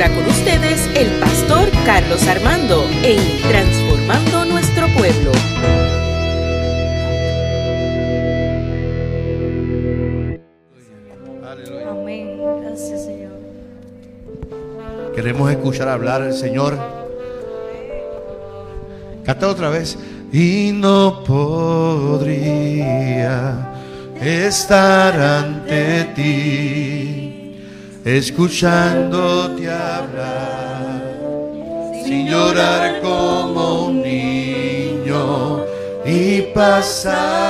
ahora con ustedes el pastor Carlos Armando en Transformando Nuestro Pueblo. Amén. Gracias, Señor. Queremos escuchar hablar al Señor. Canta otra vez. Y no podría estar ante ti, escuchándote hablar, sin llorar como un niño, y pasaría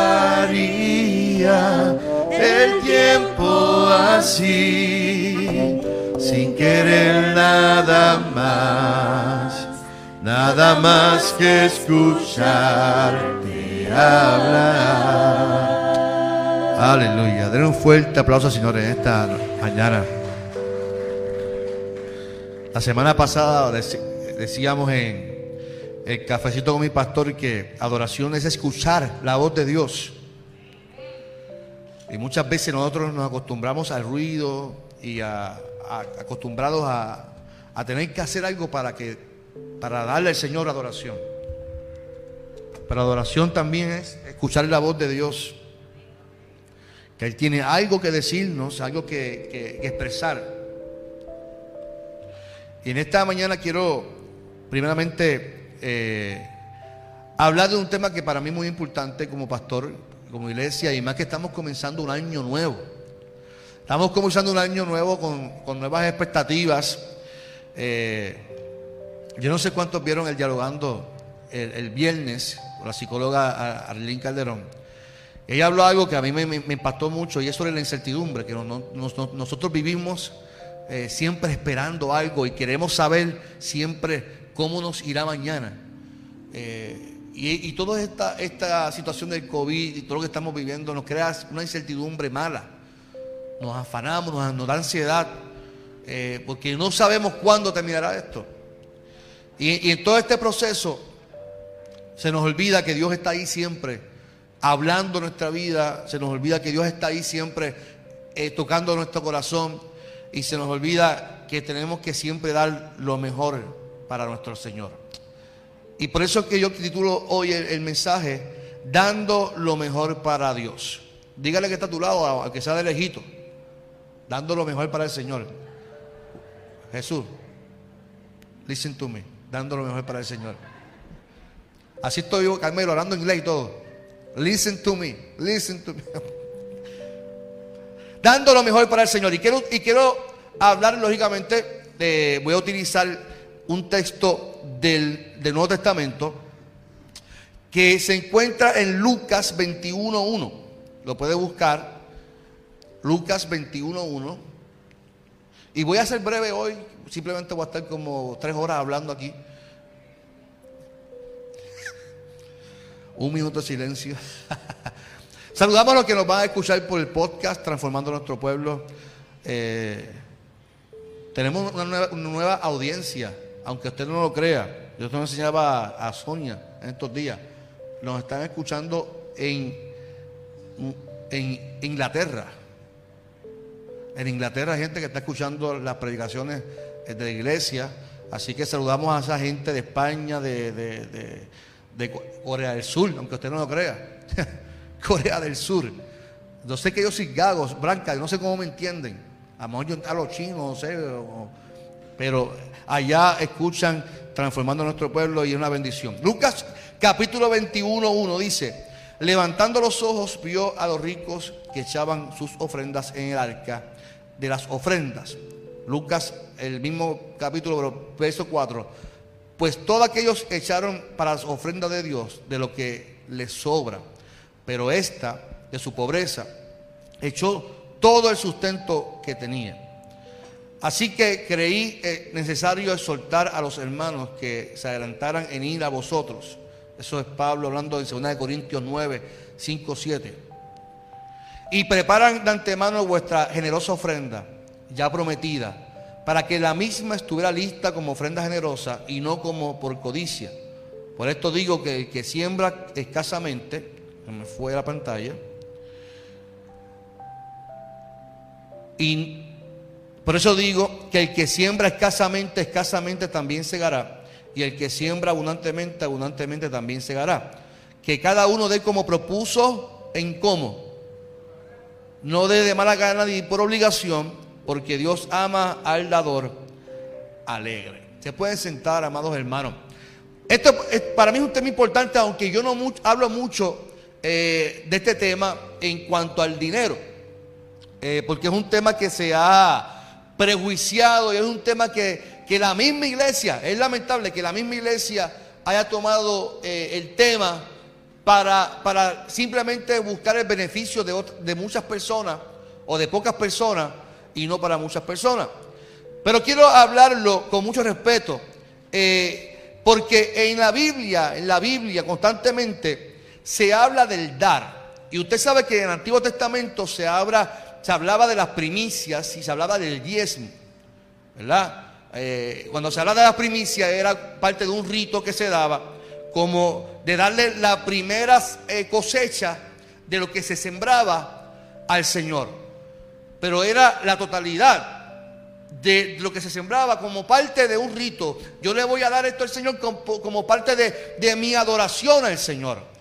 el tiempo así, sin querer nada más, nada más que escucharte hablar. Aleluya. Denle un fuerte aplauso, señores, esta mañana. La semana pasada dec- decíamos en el cafecito con mi pastor que adoración es escuchar la voz de Dios. Y muchas veces nosotros nos acostumbramos al ruido y a, acostumbrados a, tener que hacer algo para que para darle al Señor adoración. Pero adoración también es escuchar la voz de Dios. Que Él tiene algo que decirnos, algo que expresar. Y en esta mañana quiero, primeramente, eh, hablar de un tema que para mí es muy importante como pastor, como iglesia, y más que estamos comenzando un año nuevo. Estamos comenzando un año nuevo con, con nuevas expectativas. Eh, yo no sé cuántos vieron el dialogando el, el viernes la psicóloga Ar- Arlene Calderón. Ella habló algo que a mí me, impactó mucho y es sobre la incertidumbre, que no- no- nos- nos- nosotros vivimos eh, siempre esperando algo y queremos saber siempre cómo nos irá mañana. Eh, y, y toda esta, esta situación del COVID y todo lo que estamos viviendo nos crea una incertidumbre mala. Nos afanamos, nos, da ansiedad, eh, porque no sabemos cuándo terminará esto. Y, y en todo este proceso se nos olvida que Dios está ahí siempre, hablando nuestra vida, se nos olvida que Dios está ahí siempre, tocando nuestro corazón, y se nos olvida que tenemos que siempre dar lo mejor para nuestro Señor. Y por eso es que yo titulo hoy el, mensaje, dando lo mejor para Dios. Dígale que está a tu lado, aunque sea de lejito, dando lo mejor para el Señor. Jesús, listen to me, dando lo mejor para el Señor. Así estoy yo, Carmelo, hablando inglés y todo. Listen to me, listen to me. Dando lo mejor para el Señor. Y quiero, y quiero hablar, lógicamente, voy a utilizar un texto del, del Nuevo Testamento que se encuentra en Lucas 21.1. Lo puede buscar. Lucas 21.1. Y voy a ser breve hoy. Simplemente voy a estar como tres horas hablando aquí. Un minuto de silencio. Saludamos a los que nos van a escuchar por el podcast Transformando Nuestro Pueblo. Eh, tenemos una nueva, audiencia, aunque usted no lo crea. Yo te lo enseñaba a, Sonia en estos días. Nos están escuchando en, en Inglaterra. En Inglaterra hay gente que está escuchando las predicaciones eh, de la iglesia. Así que saludamos a esa gente de España, de, de- de- de Co- Corea del Sur, aunque usted no lo crea. Corea del Sur. Yo sé que yo soy gagos, blanca, yo no sé cómo me entienden. A lo yo a los chinos, no sé. pero allá escuchan transformando nuestro pueblo y es una bendición. Lucas capítulo 21, 1 dice, levantando los ojos vio a los ricos que echaban sus ofrendas en el arca de las ofrendas. Lucas, el mismo capítulo, pero verso 4. Pues todos aquellos echaron para las ofrendas de Dios de lo que les sobra. Pero esta, de su pobreza, echó todo el sustento que tenía. Así que creí eh, necesario exhortar a los hermanos que se adelantaran en ir a vosotros. Eso es Pablo hablando en 2 Corintios 9, 5, 7. Y preparan de antemano vuestra generosa ofrenda, ya prometida, para que la misma estuviera lista como ofrenda generosa y no como por codicia. Por esto digo que el que siembra escasamente, me fue la pantalla, y Por eso digo que el que siembra escasamente, escasamente también segará. Y el que siembra abundantemente, abundantemente también segará. Que cada uno dé como propuso en cómo. No dé de mala gana ni por obligación, porque Dios ama al dador alegre. Se pueden sentar, amados hermanos. Esto para mí es un tema importante, aunque yo no hablo mucho eh, de este tema en cuanto al dinero, eh, porque es un tema que se ha prejuiciado y es un tema que, la misma iglesia, es lamentable que la misma iglesia haya tomado eh, el tema para, para, simplemente buscar el beneficio de, de muchas personas o de pocas personas y no para muchas personas. Pero quiero hablarlo con mucho respeto, porque en la Biblia, en la Biblia constantemente se habla del dar. Y usted sabe que en el Antiguo Testamento se, habla, se hablaba de las primicias y se hablaba del diezmo. ¿Verdad? Eh, cuando se habla de las primicias era parte de un rito que se daba, como de darle la primera eh, cosecha de lo que se sembraba al Señor. Pero era la totalidad de lo que se sembraba como parte de un rito. Yo le voy a dar esto al Señor como, parte de, de mi adoración al Señor.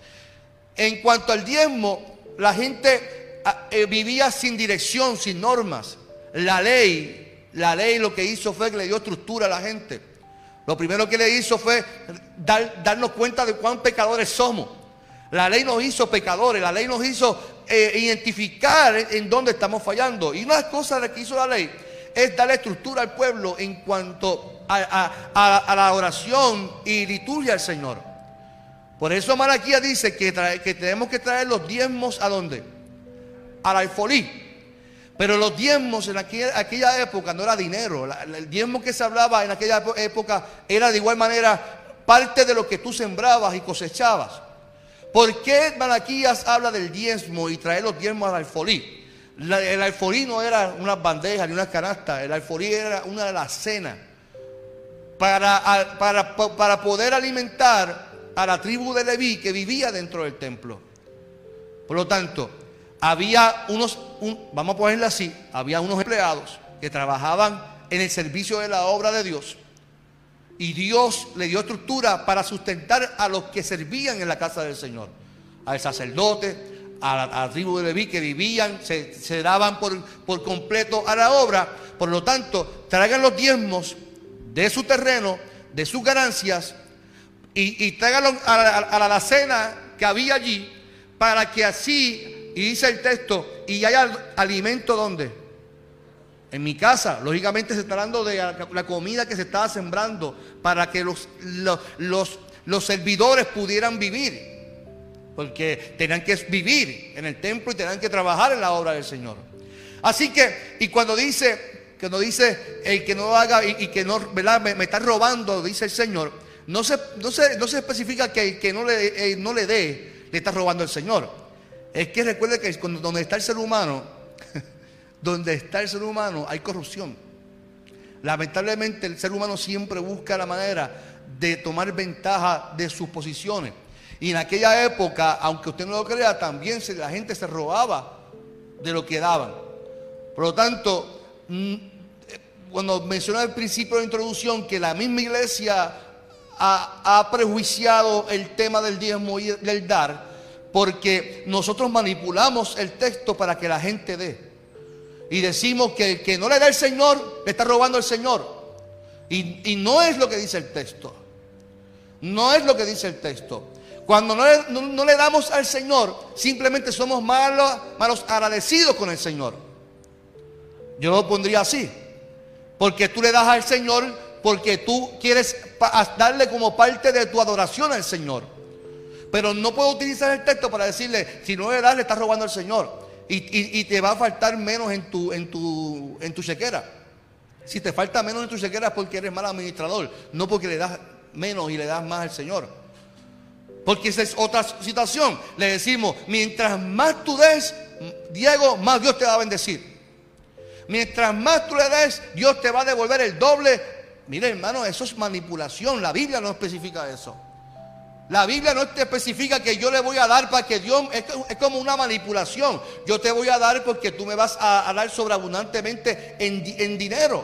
En cuanto al diezmo, la gente ah, eh, vivía sin dirección, sin normas. La ley, la ley lo que hizo fue que le dio estructura a la gente. Lo primero que le hizo fue darnos cuenta de cuán pecadores somos. La ley nos hizo pecadores, la ley nos hizo eh, identificar en dónde estamos fallando. Y una de las cosas que hizo la ley es darle estructura al pueblo en cuanto a la oración y liturgia al Señor. Por eso Malaquía dice que, tenemos que traer los diezmos a dónde? Al alfolí. Pero los diezmos en aquella, época no era dinero. el diezmo que se hablaba en aquella época era de igual manera parte de lo que tú sembrabas y cosechabas. ¿Por qué Malaquías habla del diezmo y traer los diezmos al alfolí? el alfolí no era una bandeja ni una canasta, el alfolí era una cenas para, para, para poder alimentar a la tribu de Leví que vivía dentro del templo. Por lo tanto, había unos, vamos a ponerlo así, había unos empleados que trabajaban en el servicio de la obra de Dios. Y Dios le dio estructura para sustentar a los que servían en la casa del Señor. Al sacerdote, a la, tribu de Leví que vivían, se, daban por, por completo a la obra. Por lo tanto, traigan los diezmos de su terreno, de sus ganancias, y, y a la, cena que había allí para que así, y dice el texto, y haya alimento donde? En mi casa, lógicamente se está hablando de la comida que se estaba sembrando para que los, los, los, servidores pudieran vivir. Porque tenían que vivir en el templo y tenían que trabajar en la obra del Señor. Así que, y cuando dice, cuando dice el que no haga y, que no, ¿verdad? Me, está robando, dice el Señor, no se, no no se especifica que el que no le, eh, no le dé le está robando el Señor. Es que recuerde que donde está el ser humano, donde está el ser humano hay corrupción. Lamentablemente el ser humano siempre busca la manera de tomar ventaja de sus posiciones. Y en aquella época, aunque usted no lo crea, también la gente se robaba de lo que daban. Por lo tanto, mm, eh, cuando mencioné al principio de la introducción que la misma iglesia ha, prejuiciado el tema del diezmo y del dar, porque nosotros manipulamos el texto para que la gente dé. Y decimos que el que no le da el Señor, le está robando el Señor. Y, no es lo que dice el texto. No es lo que dice el texto. Cuando no le, no le damos al Señor, simplemente somos malos, malos agradecidos con el Señor. Yo lo pondría así. Porque tú le das al Señor porque tú quieres darle como parte de tu adoración al Señor. Pero no puedo utilizar el texto para decirle, si no le das, le estás robando al Señor. Y, te va a faltar menos en tu, en, en tu chequera. Si te falta menos en tu chequera es porque eres mal administrador, no porque le das menos y le das más al Señor. Porque esa es otra situación. Le decimos, mientras más tú des, Diego, más Dios te va a bendecir. Mientras más tú le des, Dios te va a devolver el doble Mire, hermano, eso es manipulación. La Biblia no especifica eso. La Biblia no te especifica que yo le voy a dar para que Dios, es, como una manipulación. Yo te voy a dar porque tú me vas a, dar sobreabundantemente en, en dinero.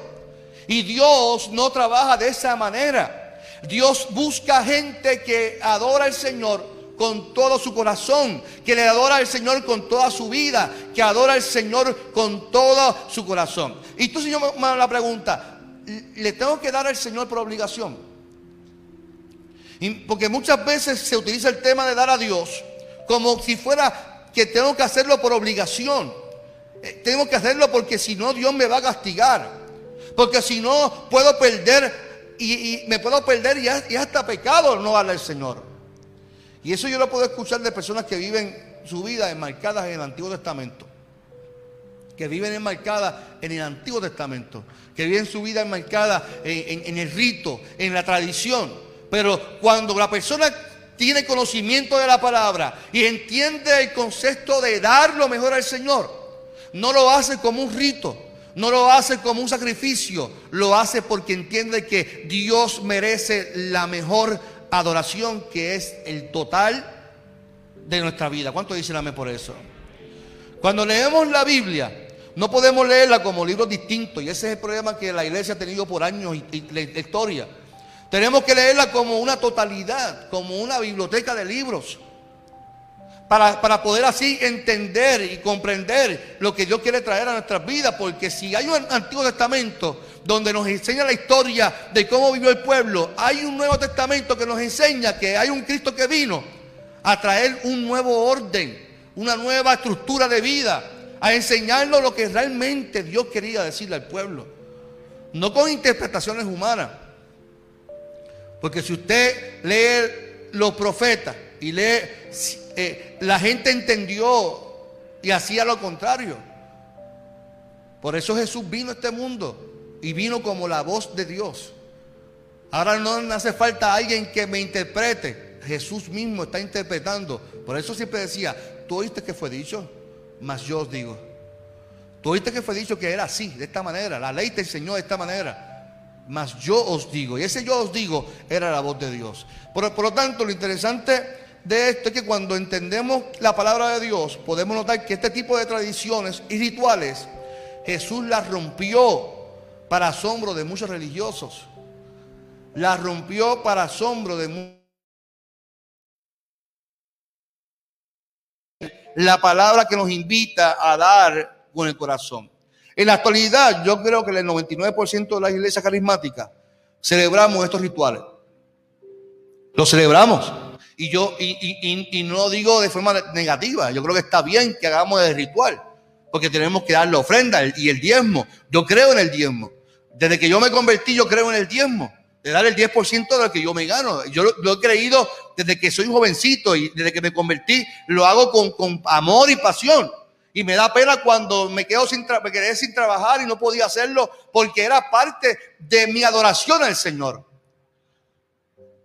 Y Dios no trabaja de esa manera. Dios busca gente que adora al Señor con todo su corazón, que le adora al Señor con toda su vida, que adora al Señor con todo su corazón. Y tú, Señor, me la pregunta, ¿le tengo que dar al Señor por obligación? porque muchas veces se utiliza el tema de dar a Dios como si fuera que tengo que hacerlo por obligación. Eh, tengo que hacerlo porque si no Dios me va a castigar. Porque si no puedo perder y, me puedo perder y, hasta pecado no darle al Señor. Y eso yo lo puedo escuchar de personas que viven su vida enmarcadas en el Antiguo Testamento. Que viven enmarcadas en el Antiguo Testamento. Que viven su vida enmarcada en el rito, en la tradición. Pero cuando la persona tiene conocimiento de la palabra y entiende el concepto de dar lo mejor al Señor, no lo hace como un rito, no lo hace como un sacrificio, lo hace porque entiende que Dios merece la mejor adoración que es el total de nuestra vida. ¿Cuánto dicen amén por eso? Cuando leemos la Biblia, no podemos leerla como libros distintos y ese es el problema que la iglesia ha tenido por años y, la historia. Tenemos que leerla como una totalidad, como una biblioteca de libros. Para, para, poder así entender y comprender lo que Dios quiere traer a nuestras vidas. Porque si hay un Antiguo Testamento donde nos enseña la historia de cómo vivió el pueblo, hay un Nuevo Testamento que nos enseña que hay un Cristo que vino a traer un nuevo orden, una nueva estructura de vida, a enseñarnos lo que realmente Dios quería decirle al pueblo. No con interpretaciones humanas. Porque si usted lee los profetas y lee, eh, la gente entendió y hacía lo contrario. Por eso Jesús vino a este mundo y vino como la voz de Dios. Ahora no hace falta alguien que me interprete. Jesús mismo está interpretando. Por eso siempre decía, tú oíste que fue dicho, mas yo os digo. Tú oíste que fue dicho que era así, de esta manera. La ley te enseñó de esta manera. Mas yo os digo, y ese yo os digo era la voz de Dios. Por, por, lo tanto, lo interesante de esto es que cuando entendemos la palabra de Dios, podemos notar que este tipo de tradiciones y rituales, Jesús las rompió para asombro de muchos religiosos. Las rompió para asombro de muchos. La palabra que nos invita a dar con el corazón. En la actualidad, yo creo que el 99% de las iglesias carismáticas celebramos estos rituales. Los celebramos. Y yo, y, no lo digo de forma negativa. Yo creo que está bien que hagamos el ritual. Porque tenemos que dar la ofrenda y el diezmo. Yo creo en el diezmo. Desde que yo me convertí, yo creo en el diezmo. De dar el 10% de lo que yo me gano. Yo lo, he creído desde que soy jovencito y desde que me convertí, lo hago con, amor y pasión. Y me da pena cuando me, quedo sin me quedé sin trabajar y no podía hacerlo porque era parte de mi adoración al Señor.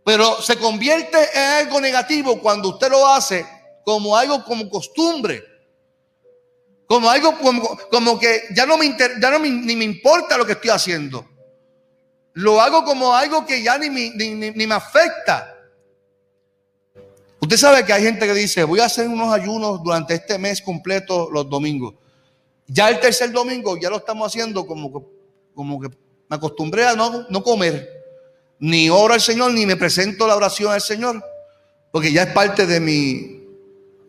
Pero se convierte en algo negativo cuando usted lo hace como algo como costumbre. Como algo como, que ya no, me ya no ni me importa lo que estoy haciendo. Lo hago como algo que ya ni, ni me afecta. Usted sabe que hay gente que dice, voy a hacer unos ayunos durante este mes completo los domingos. Ya el tercer domingo ya lo estamos haciendo como que, como que me acostumbré a no, no comer. Ni oro al Señor, ni me presento la oración al Señor. Porque ya es parte de mi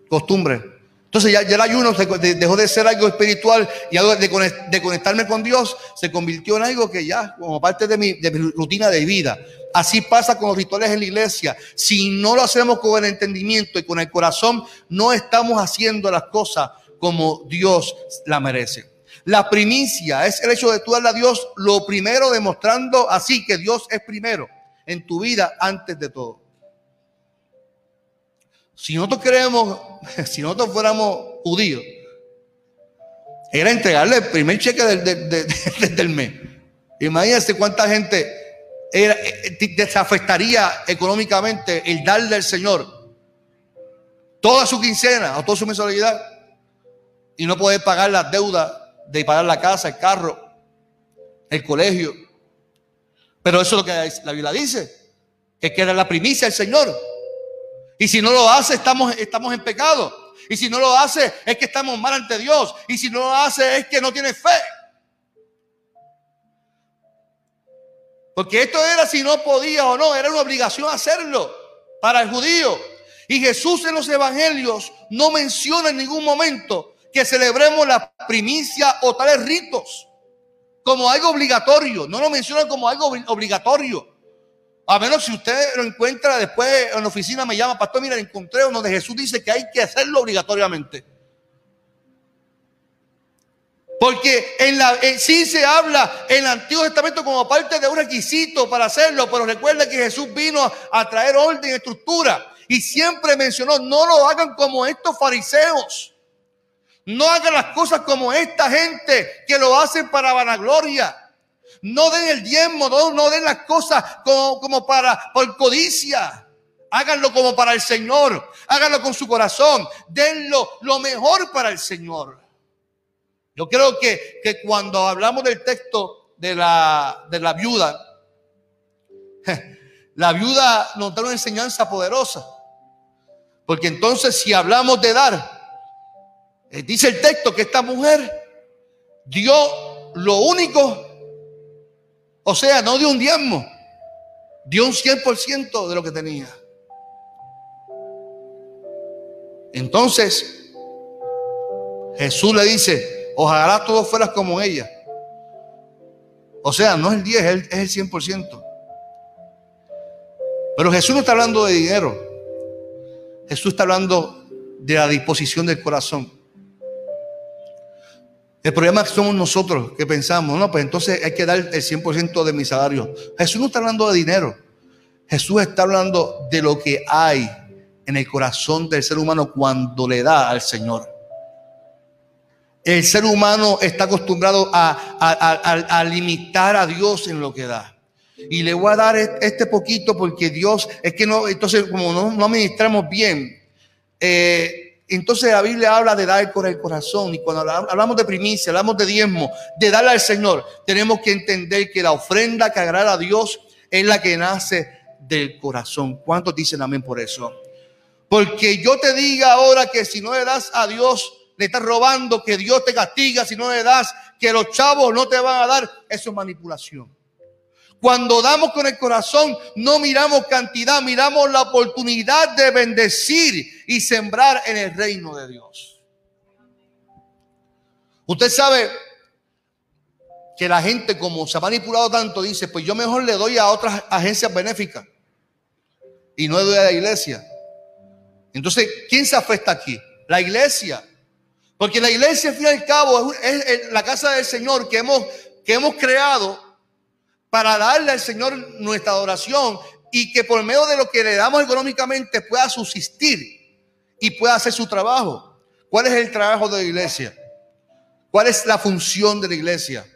costumbre. Entonces ya, el ayuno dejó de ser algo espiritual y algo de, conectarme con Dios se convirtió en algo que ya, como parte de mi, de mi rutina de vida. Así pasa con los rituales en la iglesia. Si no lo hacemos con el entendimiento y con el corazón, no estamos haciendo las cosas como Dios la merece. La primicia es el hecho de tú darle a Dios lo primero, demostrando así que Dios es primero en tu vida antes de todo. Si nosotros queremos, si nosotros fuéramos judíos, era entregarle el primer cheque del, mes. Imagínense cuánta gente desafectaría eh, eh, económicamente el darle al Señor toda su quincena o toda su mensualidad y no poder pagar las deudas de pagar la casa, el carro, el colegio. Pero eso es lo que la Biblia dice, que queda la primicia del Señor. Y si no lo hace, estamos, estamos en pecado. Y si no lo hace, es que estamos mal ante Dios. Y si no lo hace, es que no tiene fe. Porque esto era si no podía o no, era una obligación hacerlo para el judío. Y Jesús en los evangelios no menciona en ningún momento que celebremos la primicia o tales ritos como algo obligatorio. No lo menciona como algo obligatorio. A menos si usted lo encuentra después en la oficina, me llama, pastor, mira, encontré uno de Jesús dice que hay que hacerlo obligatoriamente. Porque en la, sí se habla en el Antiguo Testamento como parte de un requisito para hacerlo, pero recuerda que Jesús vino a, a traer orden y estructura. Y siempre mencionó, no lo hagan como estos fariseos. No hagan las cosas como esta gente que lo hacen para vanagloria. No den el diezmo, no, den las cosas como, para por codicia. Háganlo como para el Señor. Háganlo con su corazón. Denlo lo mejor para el Señor. Yo creo que, que cuando hablamos del texto de la, de la viuda, la viuda nos da una enseñanza poderosa. Porque entonces si hablamos de dar, eh, dice el texto que esta mujer dio lo único, o sea, no dio un diezmo, dio un 100% de lo que tenía. Entonces, Jesús le dice, ojalá todos fueras como ella. O sea, no es el 10, es el, es el 100%. Pero Jesús no está hablando de dinero. Jesús está hablando de la disposición del corazón. El problema somos nosotros que pensamos, no, pues entonces hay que dar el 100% de mi salario. Jesús no está hablando de dinero. Jesús está hablando de lo que hay en el corazón del ser humano cuando le da al Señor. El ser humano está acostumbrado a, limitar a Dios en lo que da. Y le voy a dar este poquito porque Dios, es que no, entonces como no, no administramos bien, eh, entonces la Biblia habla de dar con el corazón. Y cuando hablamos de primicia, hablamos de diezmo, de darle al Señor, tenemos que entender que la ofrenda que agrada a Dios es la que nace del corazón. ¿Cuántos dicen amén por eso? Porque yo te diga ahora que si no le das a Dios, le estás robando, que Dios te castiga si no le das, que los chavos no te van a dar, eso es manipulación. Cuando damos con el corazón, no miramos cantidad, miramos la oportunidad de bendecir y sembrar en el reino de Dios. Usted sabe que la gente, como se ha manipulado tanto, dice, pues yo mejor le doy a otras agencias benéficas y no le doy a la iglesia. Entonces, ¿quién se afecta aquí? La iglesia. Porque la iglesia, al fin y al cabo, es, la casa del Señor que hemos, que hemos creado para darle al Señor nuestra adoración y que por medio de lo que le damos económicamente pueda subsistir y pueda hacer su trabajo. ¿Cuál es el trabajo de la iglesia? ¿Cuál es la función de la iglesia?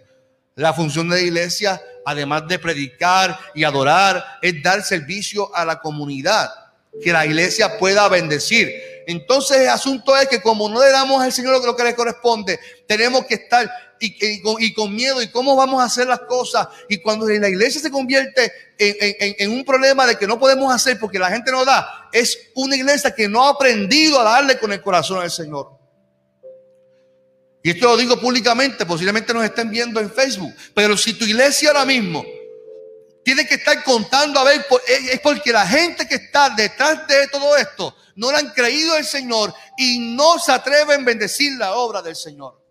La función de la iglesia, además de predicar y adorar, es dar servicio a la comunidad, que la iglesia pueda bendecir. Entonces el asunto es que como no le damos al Señor lo que le corresponde, tenemos que estar y, con, miedo y cómo vamos a hacer las cosas. Y cuando la iglesia se convierte en, un problema de que no podemos hacer porque la gente no da, es una iglesia que no ha aprendido a darle con el corazón al Señor. Y esto lo digo públicamente, posiblemente nos estén viendo en Facebook. Pero si tu iglesia ahora mismo tiene que estar contando a ver, es porque la gente que está detrás de todo esto no le han creído al Señor y no se atreven a bendecir la obra del Señor.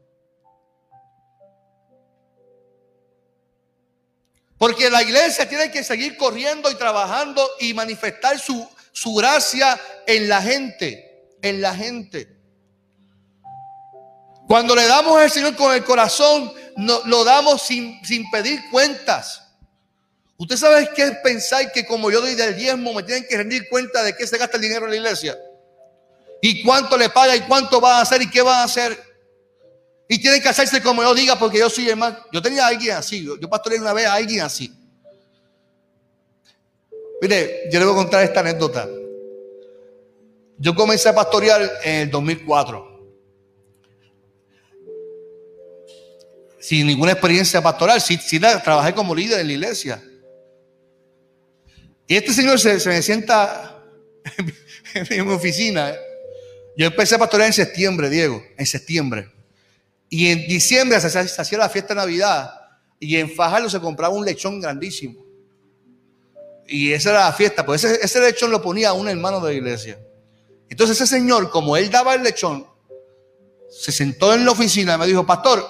Porque la iglesia tiene que seguir corriendo y trabajando y manifestar su, su gracia en la gente, en la gente. Cuando le damos al Señor con el corazón, no, lo damos sin, sin pedir cuentas. ¿Usted sabe qué es pensar que como yo doy del diezmo me tienen que rendir cuenta de qué se gasta el dinero en la iglesia? Y cuánto le paga y cuánto va a hacer y qué va a hacer. Y tiene que hacerse como yo diga porque yo soy el más. Yo tenía a alguien así. Yo, pastoreé una vez a alguien así. Mire, yo le voy a contar esta anécdota. Yo comencé a pastorear en el 2004. Sin ninguna experiencia pastoral. Sí, trabajé como líder en la iglesia. Y este señor se, se me sienta en mi oficina. Yo empecé a pastorear en septiembre, Diego, en septiembre. Y en diciembre se, hacía la fiesta de Navidad. Y en Fajardo se compraba un lechón grandísimo. Y esa era la fiesta. Pues ese, ese lechón lo ponía un hermano de la iglesia. Entonces ese señor, como él daba el lechón, se sentó en la oficina y me dijo, pastor,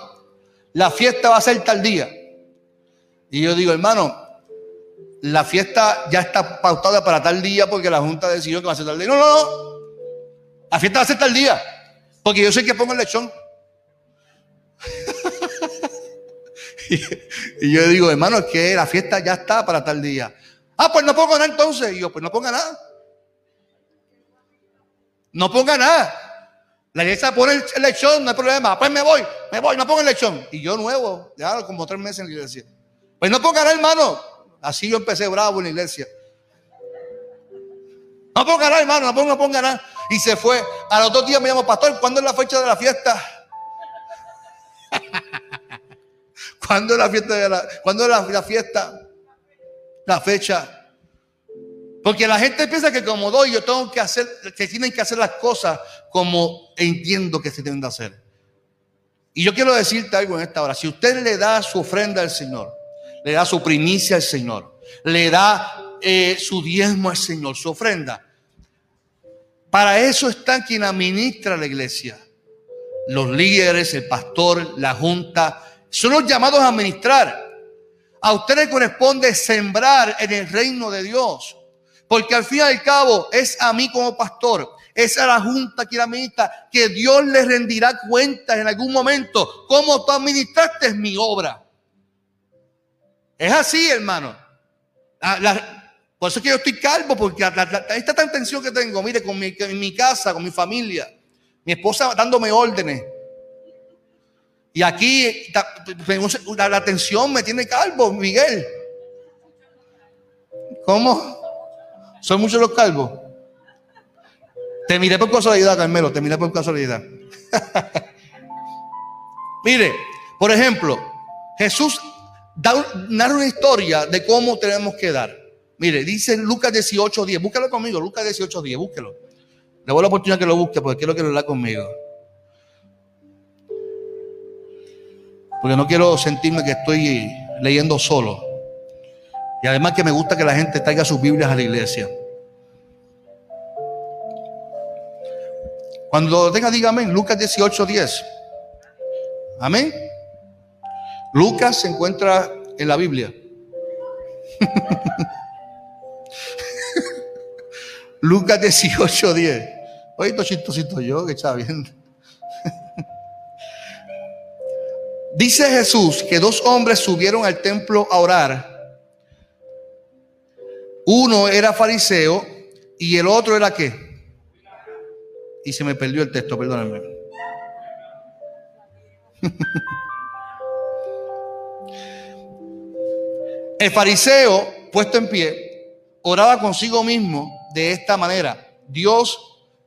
la fiesta va a ser tal día. Y yo digo, hermano, la fiesta ya está pautada para tal día porque la Junta decidió que va a ser tal día. No, no, no. La fiesta va a ser tal día. Porque yo sé que pongo el lechón. y, yo digo, hermano, es que la fiesta ya está para tal día. Ah, pues no pongo nada entonces. Y yo, pues no ponga nada. No ponga nada. La iglesia pone el lechón, no hay problema. Pues me voy, me voy, no pongo el lechón. Y yo nuevo, ya como tres meses en la iglesia. Pues no ponga nada, hermano. Así yo empecé bravo en la iglesia. No ponga nada, hermano, no ponga, no ponga nada. Y se fue. A los dos días me llamó, pastor, ¿cuándo es la fecha de la fiesta? ¿Cuándo es la fiesta la, ¿cuándo es la fiesta? La fecha. Porque la gente piensa que como doy, yo tengo que hacer, que tienen que hacer las cosas como entiendo que se deben de hacer. Y yo quiero decirte algo en esta hora. Si usted le da su ofrenda al Señor, le da su primicia al Señor, le da eh, su diezmo al Señor, su ofrenda. Para eso está quien administra la iglesia. Los líderes, el pastor, la junta, son los llamados a administrar. A usted le corresponde sembrar en el reino de Dios. Porque al fin y al cabo es a mí como pastor, es a la junta que administra, que Dios le rendirá cuentas en algún momento. Cómo tú administraste mi obra. Es así, hermano. por eso es que yo estoy calvo, porque esta tan tensión que tengo, mire, con mi, en mi casa, con mi familia, mi esposa dándome órdenes. Y aquí la, la tensión me tiene calvo, Miguel. ¿Cómo? ¿Son muchos los calvos? Te miré por casualidad, Carmelo, te miré por casualidad. Mire, por ejemplo, Jesús da, narra una historia de cómo tenemos que dar. Mire, dice Lucas 18, 10. Búscalo conmigo, Lucas 18, 10, búsquelo. Le voy a la oportunidad que lo busque porque quiero que lo lea conmigo. Porque no quiero sentirme que estoy leyendo solo. Y además que me gusta que la gente traiga sus Biblias a la iglesia. Cuando tenga, dígame, Lucas 18, 10. Amén. Lucas se encuentra en la Biblia. Lucas 18, 10. Oye, chistosito yo que está viendo. Dice Jesús que dos hombres subieron al templo a orar uno era fariseo y el otro era qué. Y se me perdió el texto, perdónenme. el fariseo, puesto en pie, oraba consigo mismo de esta manera. Dios,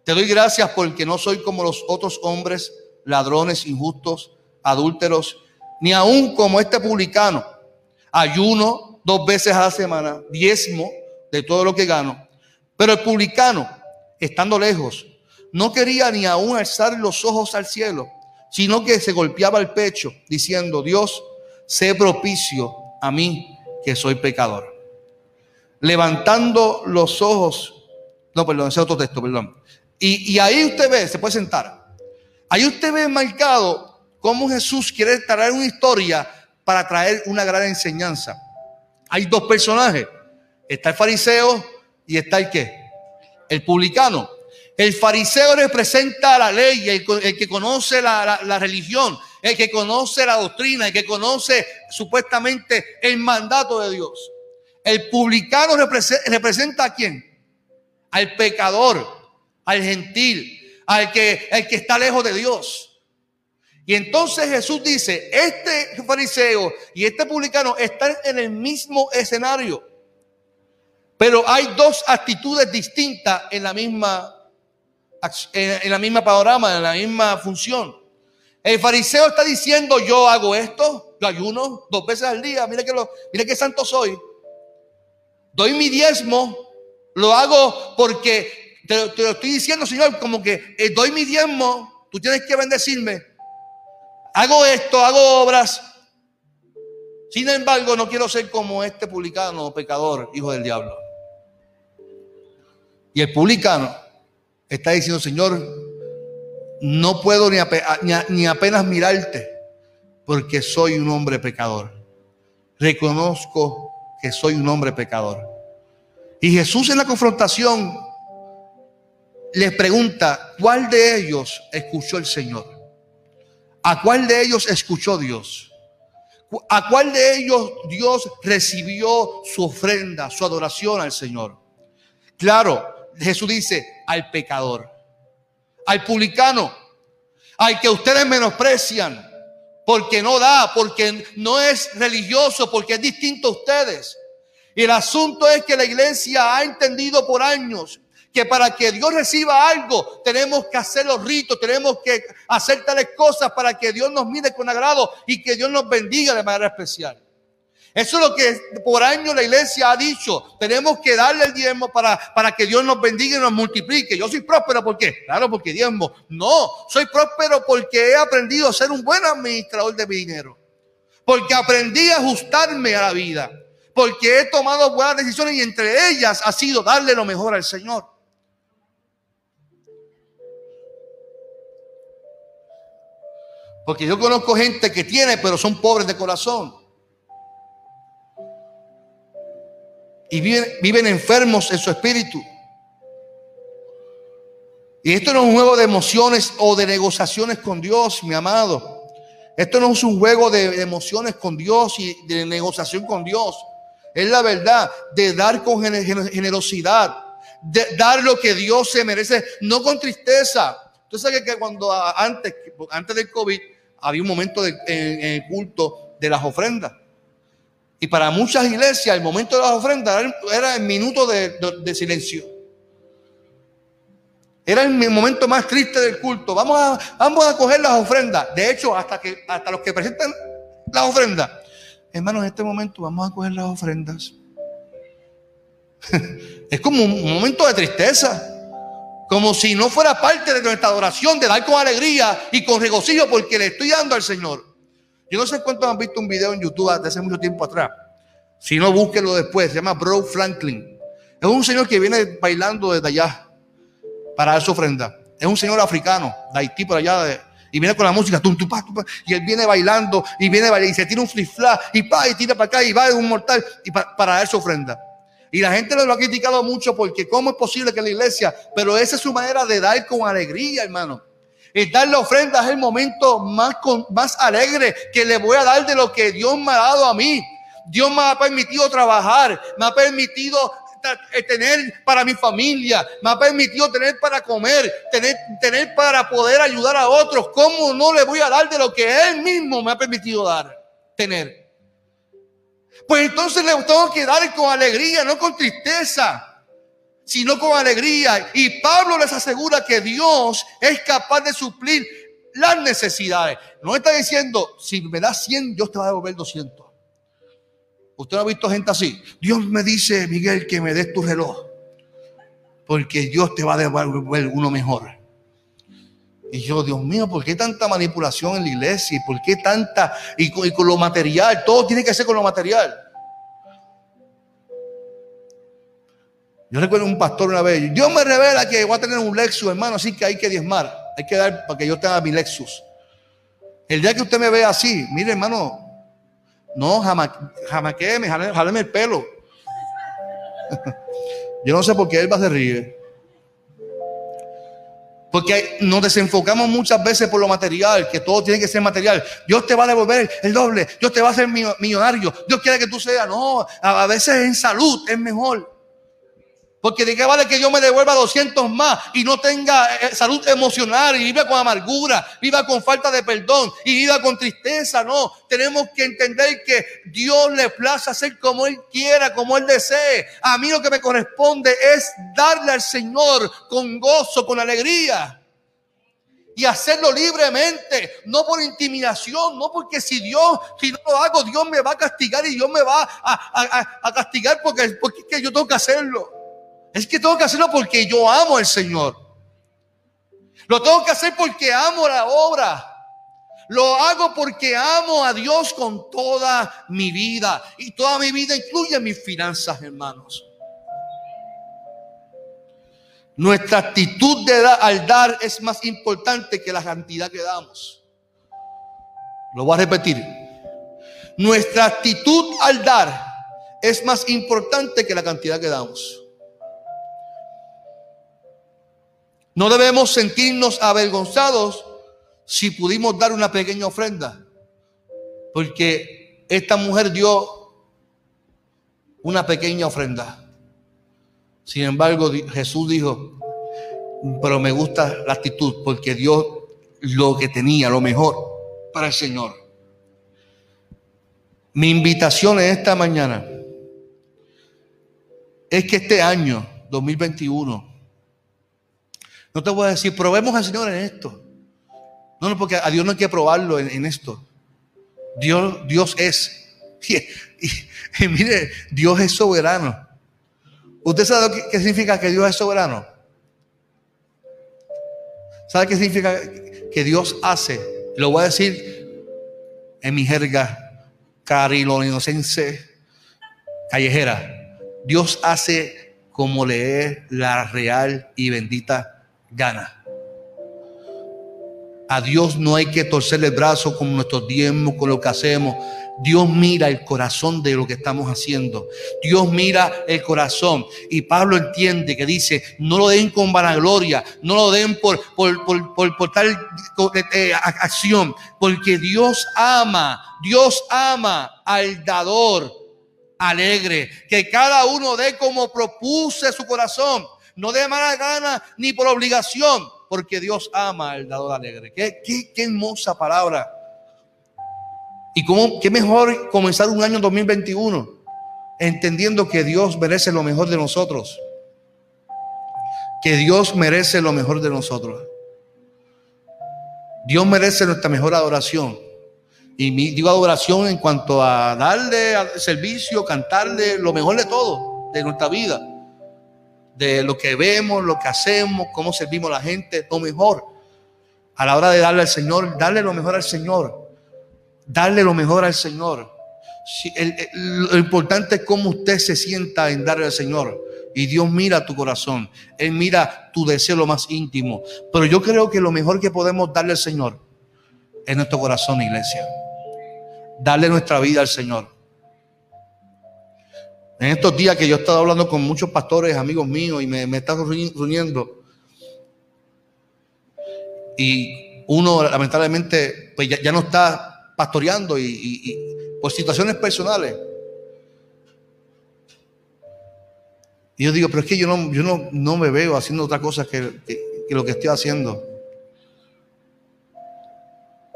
te doy gracias porque no soy como los otros hombres, ladrones, injustos, adúlteros, ni aún como este publicano. Ayuno dos veces a la semana, diezmo de todo lo que gano. Pero el publicano, estando lejos, no quería ni aún alzar los ojos al cielo, sino que se golpeaba el pecho diciendo, Dios, sé propicio a mí que soy pecador. Levantando los ojos, no, perdón, ese otro texto, perdón. Y, ahí usted ve, se puede sentar. Ahí usted ve marcado cómo Jesús quiere traer una historia para traer una gran enseñanza. Hay dos personajes. Está el fariseo y está el qué? El publicano. El fariseo representa la ley, el, que conoce la, religión, el que conoce la doctrina, el que conoce supuestamente el mandato de Dios. El publicano representa, a quién? Al pecador, al gentil, al que, el que está lejos de Dios. Y entonces Jesús dice, este fariseo y este publicano están en el mismo escenario. Pero hay dos actitudes distintas en la misma en la misma panorama, en la misma función. El fariseo está diciendo, yo hago esto, yo ayuno dos veces al día, mire que, lo, santo soy. Doy mi diezmo, Lo hago porque te, te lo estoy diciendo, Señor, como que eh, doy mi diezmo, tú tienes que bendecirme. Hago esto, hago obras. Sin embargo, no quiero ser como este publicano, pecador, hijo del diablo. Y el publicano está diciendo, Señor, no puedo ni, ni apenas mirarte porque soy un hombre pecador. Reconozco que soy un hombre pecador. Y Jesús en la confrontación les pregunta, ¿cuál de ellos escuchó el Señor? ¿A cuál de ellos escuchó Dios? ¿A cuál de ellos Dios recibió su ofrenda, su adoración al Señor? Claro, Jesús dice al pecador, al publicano, al que ustedes menosprecian, porque no da, porque no es religioso, porque es distinto a ustedes. Y el asunto es que la iglesia ha entendido por años que para que Dios reciba algo tenemos que hacer los ritos, tenemos que hacer tales cosas para que Dios nos mire con agrado y que Dios nos bendiga de manera especial. Eso es lo que por años la iglesia ha dicho. Tenemos que darle el diezmo para, para que Dios nos bendiga y nos multiplique. Yo soy próspero porque, claro, porque diezmo. No, soy próspero porque he aprendido a ser un buen administrador de mi dinero. Porque aprendí a ajustarme a la vida. Porque he tomado buenas decisiones y entre ellas ha sido darle lo mejor al Señor. Porque yo conozco gente que tiene, pero son pobres de corazón. Y viven, enfermos en su espíritu. Y esto no es un juego de emociones o de negociaciones con Dios, mi amado. Esto no es un juego de emociones con Dios y de negociación con Dios. Es la verdad de dar con generosidad, de dar lo que Dios se merece, no con tristeza. Tú sabes que cuando antes, antes del COVID había un momento de, en el culto de las ofrendas. Y para muchas iglesias el momento de las ofrendas era el minuto de, silencio. Era el momento más triste del culto. Vamos a, vamos a coger las ofrendas. De hecho, hasta, que, hasta los que presentan las ofrendas. Hermanos, en este momento vamos a coger las ofrendas. es como un momento de tristeza. Como si no fuera parte de nuestra adoración, de dar con alegría y con regocijo porque le estoy dando al Señor. Yo no sé cuántos han visto un video en YouTube de hace mucho tiempo atrás. Si no, búsquenlo después. Se llama Bro Franklin. Es un señor que viene bailando desde allá para dar su ofrenda. Es un señor africano, de Haití por allá. y viene con la música, tum, tum, y él viene bailando, y viene bailando, y se tira un flip y pa, y tira para acá, y va un mortal, y para dar su ofrenda. Y la gente lo ha criticado mucho porque cómo es posible que la iglesia, pero esa es su manera de dar con alegría, hermano. Y dar la ofrenda es el momento más, más alegre que le voy a dar de lo que Dios me ha dado a mí. Dios me ha permitido trabajar, me ha permitido eh, tener para mi familia, me ha permitido tener para comer, tener, tener para poder ayudar a otros. ¿Cómo no le voy a dar de lo que Él mismo me ha permitido dar, tener? Pues entonces le tengo que dar con alegría, no con tristeza sino con alegría. Y Pablo les asegura que Dios es capaz de suplir las necesidades. No está diciendo, si me das 100, Dios te va a devolver 200. Usted no ha visto gente así. Dios me dice, Miguel, que me des tu reloj. Porque Dios te va a devolver uno mejor. Y yo, Dios mío, ¿por qué tanta manipulación en la iglesia? ¿Y por qué tanta? y con lo material, todo tiene que ser con lo material. Yo recuerdo un pastor una vez, Dios me revela que voy a tener un Lexus, hermano, así que hay que diezmar, hay que dar para que yo tenga mi Lexus. El día que usted me vea así, mire hermano, no, jamás, jamás que me jaleme el pelo. yo no sé por qué él va a se ríe. Porque nos desenfocamos muchas veces por lo material, que todo tiene que ser material. Dios te va a devolver el doble, Dios te va a hacer millonario, Dios quiere que tú seas. No, a veces en salud es mejor. Porque de qué vale que yo me devuelva 200 más y no tenga eh, salud emocional y viva con amargura, viva con falta de perdón y viva con tristeza. No, tenemos que entender que Dios le place hacer como Él quiera, como Él desee. A mí lo que me corresponde es darle al Señor con gozo, con alegría. Y hacerlo libremente, no por intimidación, no porque si Dios, si no lo hago, Dios me va a castigar y Dios me va a, castigar porque, porque yo tengo que hacerlo. Es que tengo que hacerlo porque yo amo al Señor. Lo tengo que hacer porque amo la obra. Lo hago porque amo a Dios con toda mi vida. Y toda mi vida incluye mis finanzas, hermanos. Nuestra actitud de al dar es más importante que la cantidad que damos. Lo voy a repetir. Nuestra actitud al dar es más importante que la cantidad que damos. No debemos sentirnos avergonzados si pudimos dar una pequeña ofrenda. Porque esta mujer dio una pequeña ofrenda. Sin embargo, Jesús dijo, pero me gusta la actitud porque dio lo que tenía, lo mejor para el Señor. Mi invitación en esta mañana es que este año, 2021, no te voy a decir, probemos al Señor en esto. No, no, porque a Dios no hay que probarlo en, esto. Dios, Dios es. Y, mire, Dios es soberano. ¿Usted sabe qué, significa que Dios es soberano? ¿Sabe qué significa que Dios hace? Lo voy a decir en mi jerga cariloninocense callejera. Dios hace como lee la real y bendita gana. A Dios no hay que torcerle el brazo con nuestros diezmos, con lo que hacemos. Dios mira el corazón de lo que estamos haciendo. Dios mira el corazón. Y Pablo entiende que dice, no lo den con vanagloria, no lo den por, por, por, por, tal eh, eh, acción, porque Dios ama, Dios ama al dador alegre, que cada uno dé como propuse su corazón, no de mala gana ni por obligación, porque Dios ama al dador alegre. Qué, qué, qué hermosa palabra. Y cómo, qué mejor comenzar un año 2021 entendiendo que Dios merece lo mejor de nosotros. Que Dios merece lo mejor de nosotros. Dios merece nuestra mejor adoración. Y digo adoración en cuanto a darle servicio, cantarle lo mejor de todo, de nuestra vida. De lo que vemos, lo que hacemos, cómo servimos a la gente, lo mejor. A la hora de darle al Señor, darle lo mejor al Señor darle lo mejor al Señor. lo importante es cómo usted se sienta en darle al Señor. Y Dios mira tu corazón. Él mira tu deseo más íntimo. Pero yo creo que lo mejor que podemos darle al Señor es nuestro corazón, iglesia. Darle nuestra vida al Señor. En estos días que yo he estado hablando con muchos pastores, amigos míos, y me, me están reuniendo. Y uno, lamentablemente, pues ya no está pastoreando y, por situaciones personales. Y yo digo, pero es que yo no, yo no, no me veo haciendo otra cosa que, que, lo que estoy haciendo.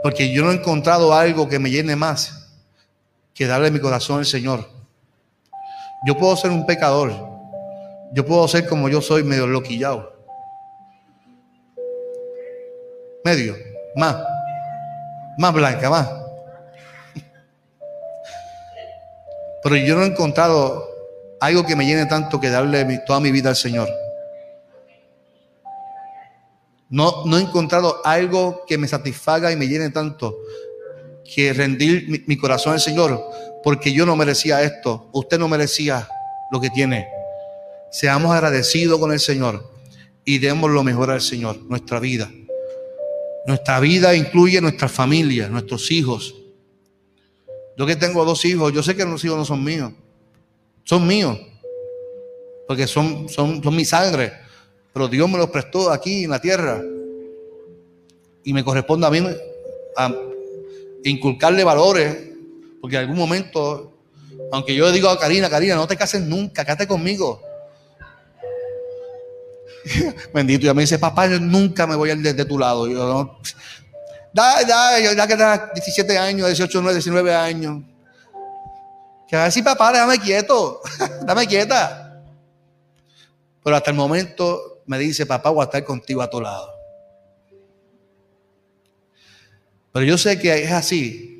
Porque yo no he encontrado algo que me llene más que darle mi corazón al Señor. Yo puedo ser un pecador. Yo puedo ser como yo soy, medio loquillado. Medio, más. Más blanca, más. Pero yo no he encontrado algo que me llene tanto que darle toda mi vida al Señor. No, no he encontrado algo que me satisfaga y me llene tanto que rendir mi, corazón al Señor, porque yo no merecía esto, usted no merecía lo que tiene. Seamos agradecidos con el Señor y demos lo mejor al Señor, nuestra vida. Nuestra vida incluye nuestra familia, nuestros hijos, yo que tengo dos hijos, yo sé que los hijos no son míos. Son míos. Porque son, son, son mi sangre. Pero Dios me los prestó aquí en la tierra. Y me corresponde a mí a inculcarle valores. Porque en algún momento, aunque yo le digo a Karina, Karina, no te cases nunca, cásate conmigo. Bendito, y a mí dice, papá, yo nunca me voy a ir de, tu lado. Yo, no, Da, da, ya que da 17 años, 18, 19 años. Que a ver papá, déjame quieto, dame quieta. Pero hasta el momento me dice, papá, voy a estar contigo a tu lado. Pero yo sé que es así.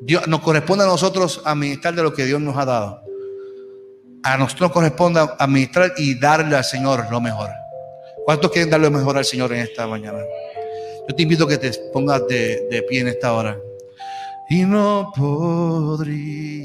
Dios, nos corresponde a nosotros administrar de lo que Dios nos ha dado. a nosotros corresponde administrar y darle al Señor lo mejor. ¿Cuántos quieren darle lo mejor al Señor en esta mañana? Yo te invito a que te pongas de, de pie en esta hora. Y no podría.